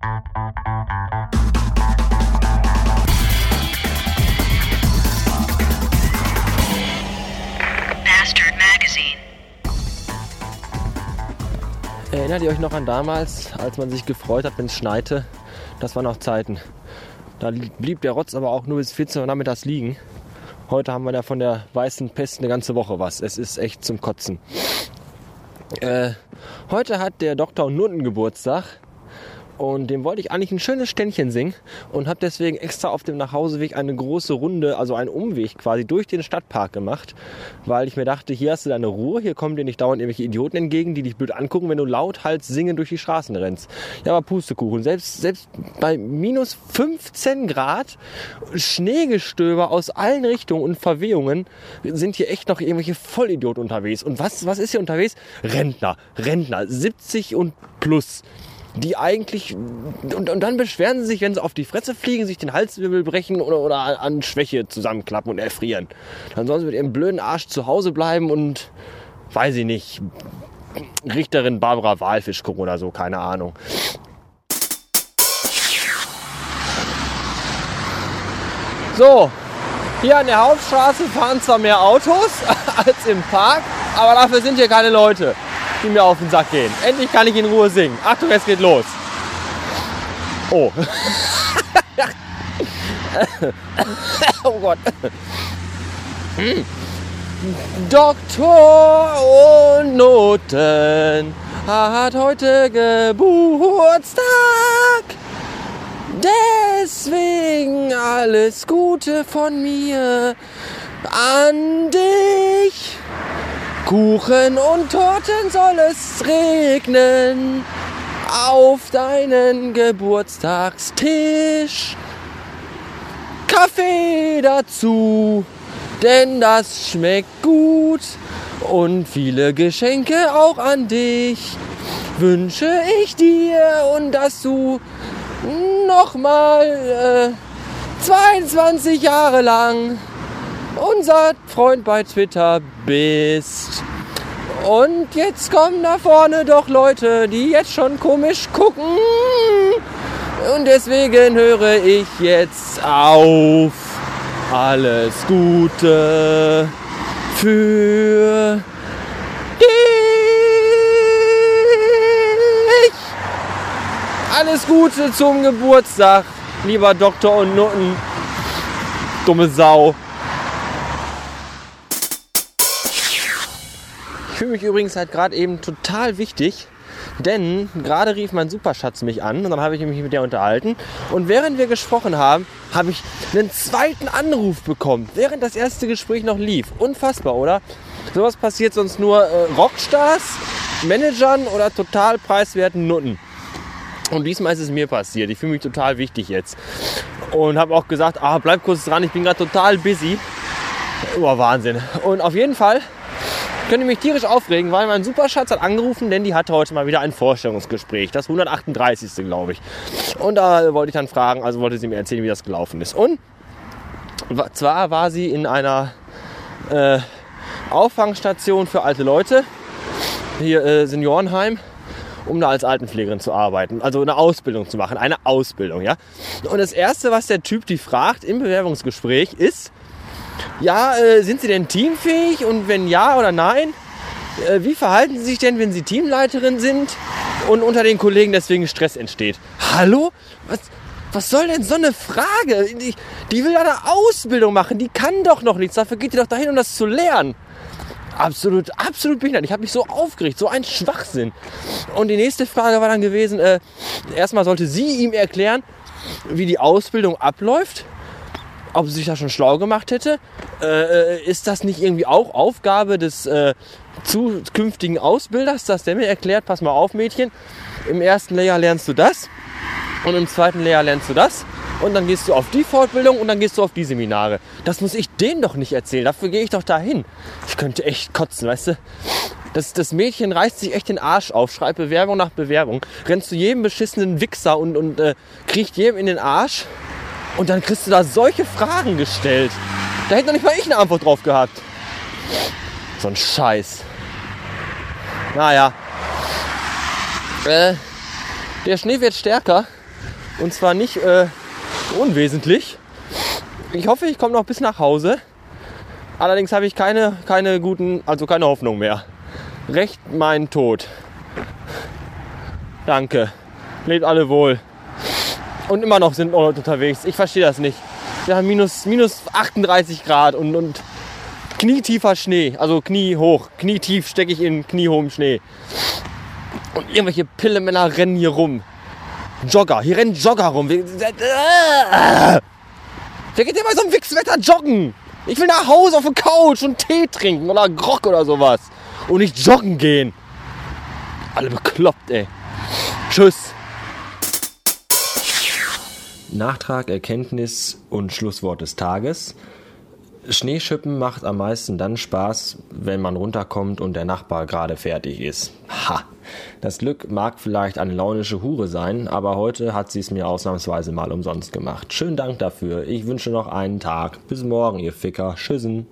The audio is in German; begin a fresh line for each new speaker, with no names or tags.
Bastard Magazine.
Erinnert ihr euch noch an damals, als man sich gefreut hat, wenn es schneite? Das waren noch Zeiten. Da blieb der Rotz aber auch nur bis 14 Uhr nachmittags liegen. Heute haben wir da von der weißen Pest eine ganze Woche was. Es ist echt zum Kotzen. Äh, heute hat der Dr. Nutten Geburtstag. Und dem wollte ich eigentlich ein schönes Ständchen singen und habe deswegen extra auf dem Nachhauseweg eine große Runde, also einen Umweg quasi durch den Stadtpark gemacht, weil ich mir dachte, hier hast du deine Ruhe, hier kommen dir nicht dauernd irgendwelche Idioten entgegen, die dich blöd angucken, wenn du lauthals singend durch die Straßen rennst. Ja, aber Pustekuchen, selbst, selbst bei minus 15 Grad, Schneegestöber aus allen Richtungen und Verwehungen sind hier echt noch irgendwelche Vollidioten unterwegs. Und was, was ist hier unterwegs? Rentner, Rentner, 70 und plus die eigentlich und, und dann beschweren sie sich, wenn sie auf die Fresse fliegen, sich den Halswirbel brechen oder, oder an Schwäche zusammenklappen und erfrieren. Dann sollen sie mit ihrem blöden Arsch zu Hause bleiben und weiß ich nicht, Richterin Barbara Walfisch gucken oder so, keine Ahnung. So, hier an der Hauptstraße fahren zwar mehr Autos als im Park, aber dafür sind hier keine Leute die mir auf den Sack gehen. Endlich kann ich in Ruhe singen. Achtung, es geht los. Oh. oh Gott. Hm. Doktor und Noten hat heute Geburtstag. Deswegen alles Gute von mir an dich. Kuchen und Torten soll es regnen auf deinen Geburtstagstisch. Kaffee dazu, denn das schmeckt gut. Und viele Geschenke auch an dich wünsche ich dir und dass du nochmal äh, 22 Jahre lang unser Freund bei Twitter bist. Und jetzt kommen da vorne doch Leute, die jetzt schon komisch gucken. Und deswegen höre ich jetzt auf. Alles Gute für dich. Alles Gute zum Geburtstag, lieber Doktor und Nutten. Dumme Sau. Fühle mich übrigens halt gerade eben total wichtig, denn gerade rief mein Superschatz mich an und dann habe ich mich mit der unterhalten. Und während wir gesprochen haben, habe ich einen zweiten Anruf bekommen, während das erste Gespräch noch lief. Unfassbar, oder? Sowas passiert sonst nur äh, Rockstars, Managern oder total preiswerten Nutten. Und diesmal ist es mir passiert. Ich fühle mich total wichtig jetzt. Und habe auch gesagt, ah, bleib kurz dran, ich bin gerade total busy. Oh, Wahnsinn. Und auf jeden Fall könnte mich tierisch aufregen, weil mein Superschatz hat angerufen, denn die hatte heute mal wieder ein Vorstellungsgespräch. Das 138. glaube ich. Und da wollte ich dann fragen, also wollte sie mir erzählen, wie das gelaufen ist. Und zwar war sie in einer äh, Auffangstation für alte Leute, hier äh, Seniorenheim, um da als Altenpflegerin zu arbeiten, also eine Ausbildung zu machen, eine Ausbildung, ja. Und das erste, was der Typ die fragt im Bewerbungsgespräch ist, ja, äh, sind Sie denn teamfähig und wenn ja oder nein, äh, wie verhalten Sie sich denn, wenn Sie Teamleiterin sind und unter den Kollegen deswegen Stress entsteht? Hallo? Was, was soll denn so eine Frage? Die, die will eine Ausbildung machen, die kann doch noch nichts. Dafür geht die doch dahin, um das zu lernen. Absolut, absolut behindert. Ich habe mich so aufgeregt, so ein Schwachsinn. Und die nächste Frage war dann gewesen, äh, erstmal sollte sie ihm erklären, wie die Ausbildung abläuft ob sie sich da schon schlau gemacht hätte. Äh, äh, ist das nicht irgendwie auch Aufgabe des äh, zukünftigen Ausbilders, dass der mir erklärt, pass mal auf Mädchen, im ersten Lehrjahr lernst du das und im zweiten Lehrjahr lernst du das und dann gehst du auf die Fortbildung und dann gehst du auf die Seminare. Das muss ich denen doch nicht erzählen, dafür gehe ich doch dahin. Ich könnte echt kotzen, weißt du. Das, das Mädchen reißt sich echt den Arsch auf, schreibt Bewerbung nach Bewerbung, rennt zu jedem beschissenen Wichser und, und äh, kriecht jedem in den Arsch und dann kriegst du da solche Fragen gestellt. Da hätte noch nicht mal ich eine Antwort drauf gehabt. So ein Scheiß. Naja. Äh, der Schnee wird stärker. Und zwar nicht äh, unwesentlich. Ich hoffe, ich komme noch bis nach Hause. Allerdings habe ich keine, keine guten, also keine Hoffnung mehr. Recht mein Tod. Danke. Lebt alle wohl. Und immer noch sind Leute unterwegs. Ich verstehe das nicht. Wir haben minus, minus 38 Grad und, und knietiefer Schnee. Also kniehoch. Knietief stecke ich in kniehohem Schnee. Und irgendwelche Pillemänner rennen hier rum. Jogger. Hier rennen Jogger rum. Wer geht denn bei so einem Wichswetter joggen? Ich will nach Hause auf der Couch und Tee trinken oder Grog oder sowas. Und nicht joggen gehen. Alle bekloppt, ey. Tschüss. Nachtrag, Erkenntnis und Schlusswort des Tages. Schneeschippen macht am meisten dann Spaß, wenn man runterkommt und der Nachbar gerade fertig ist. Ha! Das Glück mag vielleicht eine launische Hure sein, aber heute hat sie es mir ausnahmsweise mal umsonst gemacht. Schönen Dank dafür. Ich wünsche noch einen Tag. Bis morgen, ihr Ficker. Tschüssen.